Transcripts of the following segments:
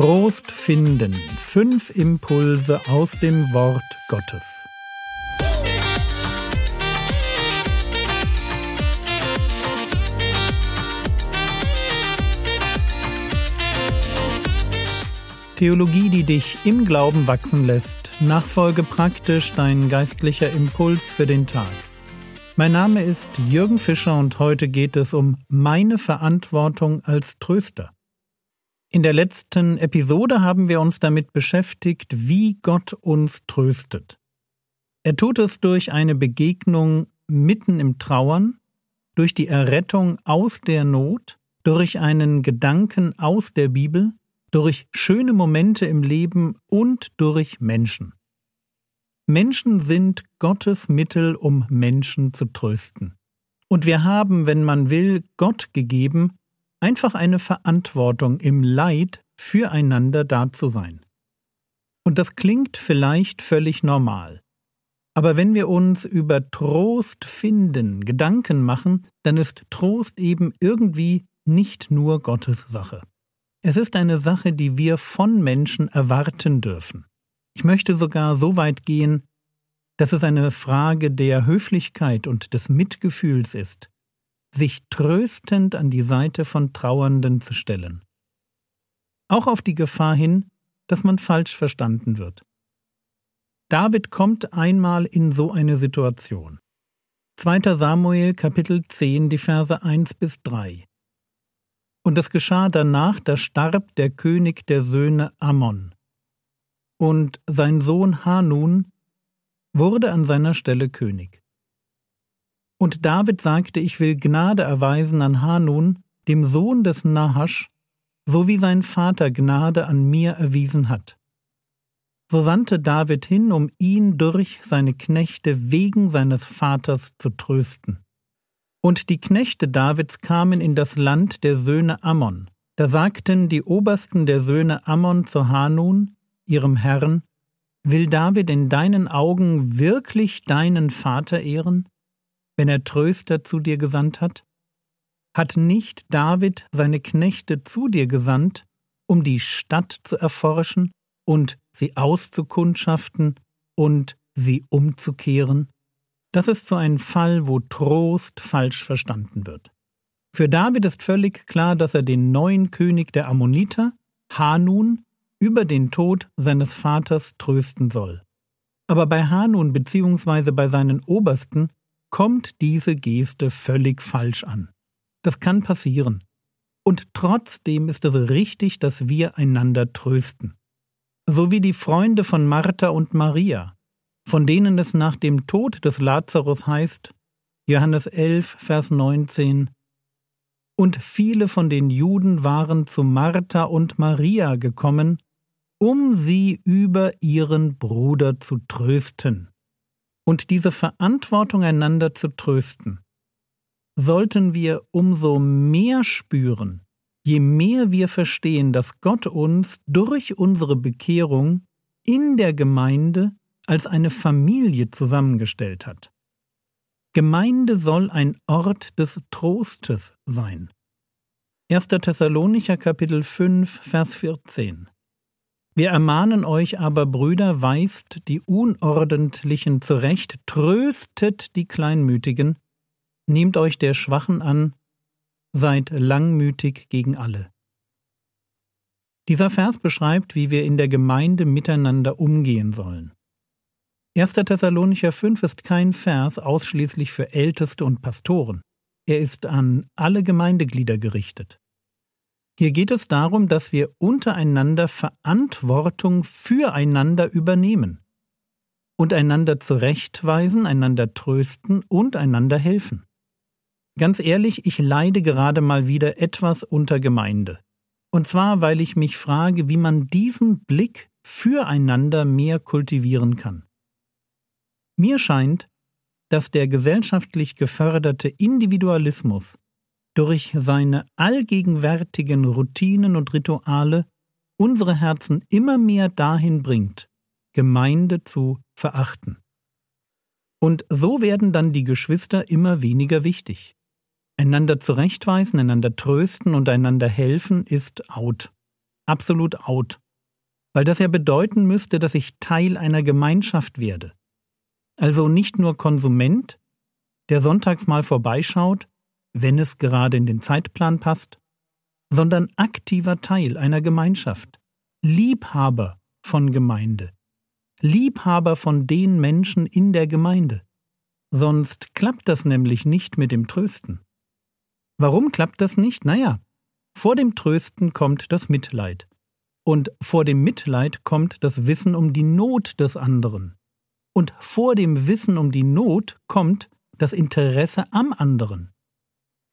Trost finden. Fünf Impulse aus dem Wort Gottes. Theologie, die dich im Glauben wachsen lässt. Nachfolge praktisch dein geistlicher Impuls für den Tag. Mein Name ist Jürgen Fischer und heute geht es um meine Verantwortung als Tröster. In der letzten Episode haben wir uns damit beschäftigt, wie Gott uns tröstet. Er tut es durch eine Begegnung mitten im Trauern, durch die Errettung aus der Not, durch einen Gedanken aus der Bibel, durch schöne Momente im Leben und durch Menschen. Menschen sind Gottes Mittel, um Menschen zu trösten. Und wir haben, wenn man will, Gott gegeben, einfach eine Verantwortung im Leid füreinander da zu sein. Und das klingt vielleicht völlig normal. Aber wenn wir uns über Trost finden, Gedanken machen, dann ist Trost eben irgendwie nicht nur Gottes Sache. Es ist eine Sache, die wir von Menschen erwarten dürfen. Ich möchte sogar so weit gehen, dass es eine Frage der Höflichkeit und des Mitgefühls ist, sich tröstend an die Seite von Trauernden zu stellen. Auch auf die Gefahr hin, dass man falsch verstanden wird. David kommt einmal in so eine Situation. 2. Samuel Kapitel 10, die Verse 1 bis 3. Und es geschah danach, da starb der König der Söhne Ammon. Und sein Sohn Hanun wurde an seiner Stelle König. Und David sagte, ich will Gnade erweisen an Hanun, dem Sohn des Nahasch, so wie sein Vater Gnade an mir erwiesen hat. So sandte David hin, um ihn durch seine Knechte wegen seines Vaters zu trösten. Und die Knechte Davids kamen in das Land der Söhne Ammon. Da sagten die Obersten der Söhne Ammon zu Hanun, ihrem Herrn, Will David in deinen Augen wirklich deinen Vater ehren, wenn er Tröster zu dir gesandt hat? Hat nicht David seine Knechte zu dir gesandt, um die Stadt zu erforschen und sie auszukundschaften und sie umzukehren? Das ist so ein Fall, wo Trost falsch verstanden wird. Für David ist völlig klar, dass er den neuen König der Ammoniter, Hanun, über den Tod seines Vaters trösten soll. Aber bei Hanun bzw. bei seinen Obersten kommt diese Geste völlig falsch an. Das kann passieren. Und trotzdem ist es richtig, dass wir einander trösten. So wie die Freunde von Martha und Maria, von denen es nach dem Tod des Lazarus heißt, Johannes 11, Vers 19, und viele von den Juden waren zu Martha und Maria gekommen, um sie über ihren Bruder zu trösten. Und diese Verantwortung einander zu trösten, sollten wir umso mehr spüren, je mehr wir verstehen, dass Gott uns durch unsere Bekehrung in der Gemeinde als eine Familie zusammengestellt hat. Gemeinde soll ein Ort des Trostes sein. 1. Thessalonicher Kapitel 5, Vers 14. Wir ermahnen euch aber, Brüder, weist die Unordentlichen zurecht, tröstet die Kleinmütigen, nehmt euch der Schwachen an, seid langmütig gegen alle. Dieser Vers beschreibt, wie wir in der Gemeinde miteinander umgehen sollen. 1. Thessalonicher 5 ist kein Vers ausschließlich für Älteste und Pastoren. Er ist an alle Gemeindeglieder gerichtet. Hier geht es darum, dass wir untereinander Verantwortung füreinander übernehmen und einander zurechtweisen, einander trösten und einander helfen. Ganz ehrlich, ich leide gerade mal wieder etwas unter Gemeinde. Und zwar, weil ich mich frage, wie man diesen Blick füreinander mehr kultivieren kann. Mir scheint, dass der gesellschaftlich geförderte Individualismus durch seine allgegenwärtigen Routinen und Rituale unsere Herzen immer mehr dahin bringt, Gemeinde zu verachten. Und so werden dann die Geschwister immer weniger wichtig. Einander zurechtweisen, einander trösten und einander helfen ist out. absolut out, weil das ja bedeuten müsste, dass ich Teil einer Gemeinschaft werde. Also nicht nur Konsument, der sonntags mal vorbeischaut, wenn es gerade in den Zeitplan passt, sondern aktiver Teil einer Gemeinschaft, Liebhaber von Gemeinde, Liebhaber von den Menschen in der Gemeinde. Sonst klappt das nämlich nicht mit dem Trösten. Warum klappt das nicht? Naja, vor dem Trösten kommt das Mitleid. Und vor dem Mitleid kommt das Wissen um die Not des anderen. Und vor dem Wissen um die Not kommt das Interesse am anderen.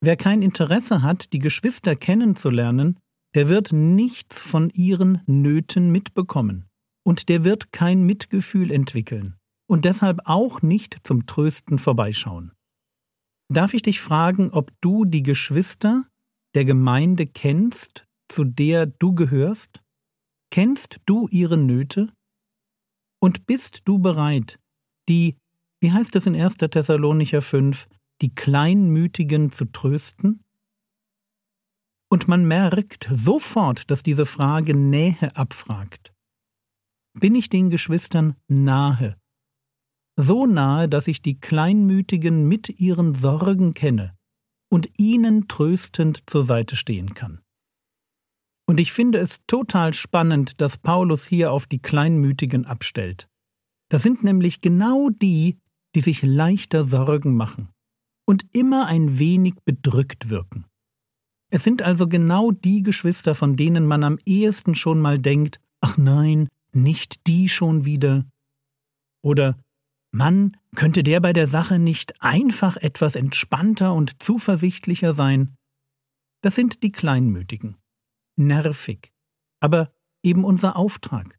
Wer kein Interesse hat, die Geschwister kennenzulernen, der wird nichts von ihren Nöten mitbekommen, und der wird kein Mitgefühl entwickeln und deshalb auch nicht zum Trösten vorbeischauen. Darf ich dich fragen, ob du die Geschwister der Gemeinde kennst, zu der du gehörst? Kennst du ihre Nöte? Und bist du bereit, die, wie heißt es in 1. Thessalonicher 5, die Kleinmütigen zu trösten? Und man merkt sofort, dass diese Frage Nähe abfragt. Bin ich den Geschwistern nahe? So nahe, dass ich die Kleinmütigen mit ihren Sorgen kenne und ihnen tröstend zur Seite stehen kann. Und ich finde es total spannend, dass Paulus hier auf die Kleinmütigen abstellt. Das sind nämlich genau die, die sich leichter Sorgen machen und immer ein wenig bedrückt wirken. Es sind also genau die Geschwister, von denen man am ehesten schon mal denkt, ach nein, nicht die schon wieder. Oder Mann, könnte der bei der Sache nicht einfach etwas entspannter und zuversichtlicher sein? Das sind die Kleinmütigen. Nervig. Aber eben unser Auftrag.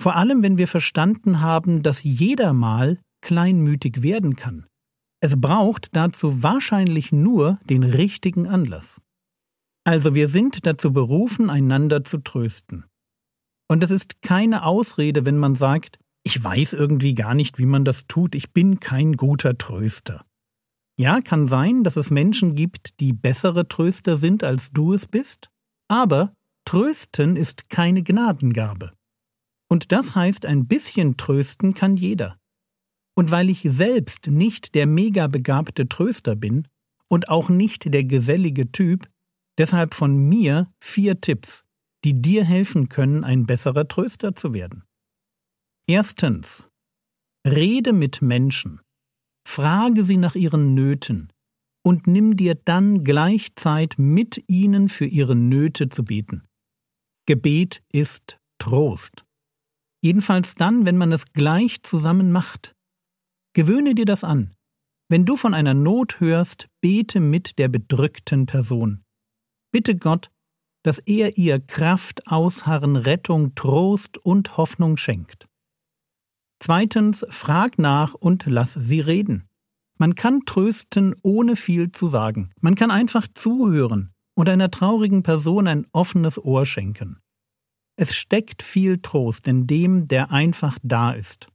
Vor allem, wenn wir verstanden haben, dass jeder mal kleinmütig werden kann. Es braucht dazu wahrscheinlich nur den richtigen Anlass. Also wir sind dazu berufen, einander zu trösten. Und es ist keine Ausrede, wenn man sagt, ich weiß irgendwie gar nicht, wie man das tut, ich bin kein guter Tröster. Ja, kann sein, dass es Menschen gibt, die bessere Tröster sind, als du es bist, aber Trösten ist keine Gnadengabe. Und das heißt, ein bisschen trösten kann jeder. Und weil ich selbst nicht der mega begabte Tröster bin und auch nicht der gesellige Typ, deshalb von mir vier Tipps, die dir helfen können, ein besserer Tröster zu werden. Erstens. Rede mit Menschen. Frage sie nach ihren Nöten und nimm dir dann gleich Zeit, mit ihnen für ihre Nöte zu beten. Gebet ist Trost. Jedenfalls dann, wenn man es gleich zusammen macht. Gewöhne dir das an. Wenn du von einer Not hörst, bete mit der bedrückten Person. Bitte Gott, dass er ihr Kraft, Ausharren, Rettung, Trost und Hoffnung schenkt. Zweitens, frag nach und lass sie reden. Man kann trösten, ohne viel zu sagen. Man kann einfach zuhören und einer traurigen Person ein offenes Ohr schenken. Es steckt viel Trost in dem, der einfach da ist,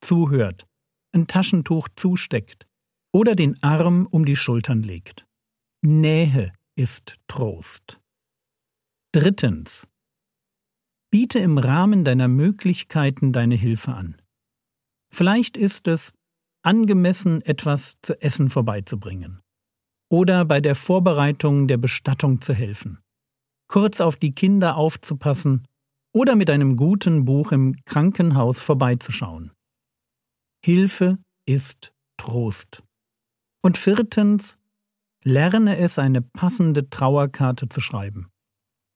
zuhört, ein Taschentuch zusteckt oder den Arm um die Schultern legt. Nähe ist Trost. Drittens. Biete im Rahmen deiner Möglichkeiten deine Hilfe an. Vielleicht ist es, angemessen etwas zu essen vorbeizubringen oder bei der Vorbereitung der Bestattung zu helfen, kurz auf die Kinder aufzupassen oder mit einem guten Buch im Krankenhaus vorbeizuschauen. Hilfe ist Trost. Und viertens, lerne es, eine passende Trauerkarte zu schreiben.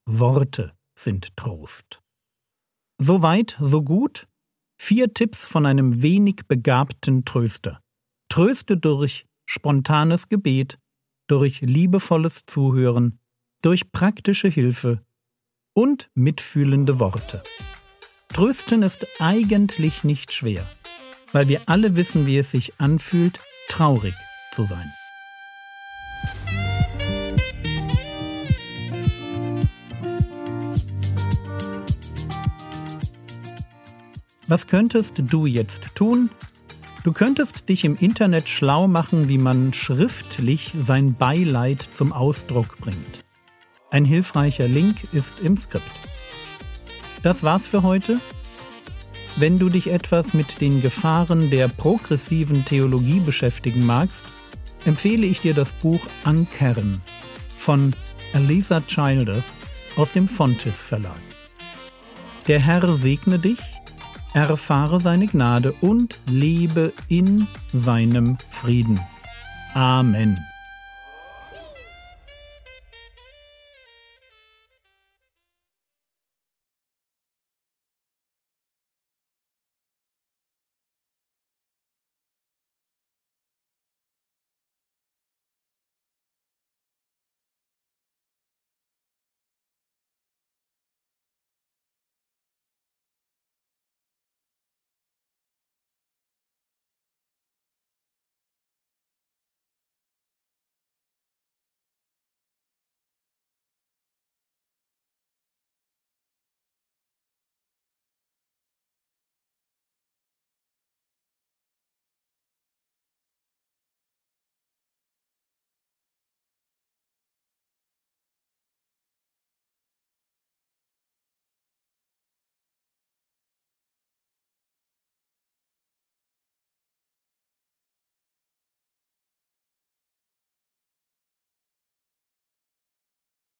Worte sind Trost. So weit, so gut. Vier Tipps von einem wenig begabten Tröster. Tröste durch spontanes Gebet, durch liebevolles Zuhören, durch praktische Hilfe und mitfühlende Worte. Trösten ist eigentlich nicht schwer weil wir alle wissen, wie es sich anfühlt, traurig zu sein. Was könntest du jetzt tun? Du könntest dich im Internet schlau machen, wie man schriftlich sein Beileid zum Ausdruck bringt. Ein hilfreicher Link ist im Skript. Das war's für heute. Wenn du dich etwas mit den Gefahren der progressiven Theologie beschäftigen magst, empfehle ich dir das Buch Ankern von Elisa Childers aus dem Fontes Verlag. Der Herr segne dich, erfahre seine Gnade und lebe in seinem Frieden. Amen.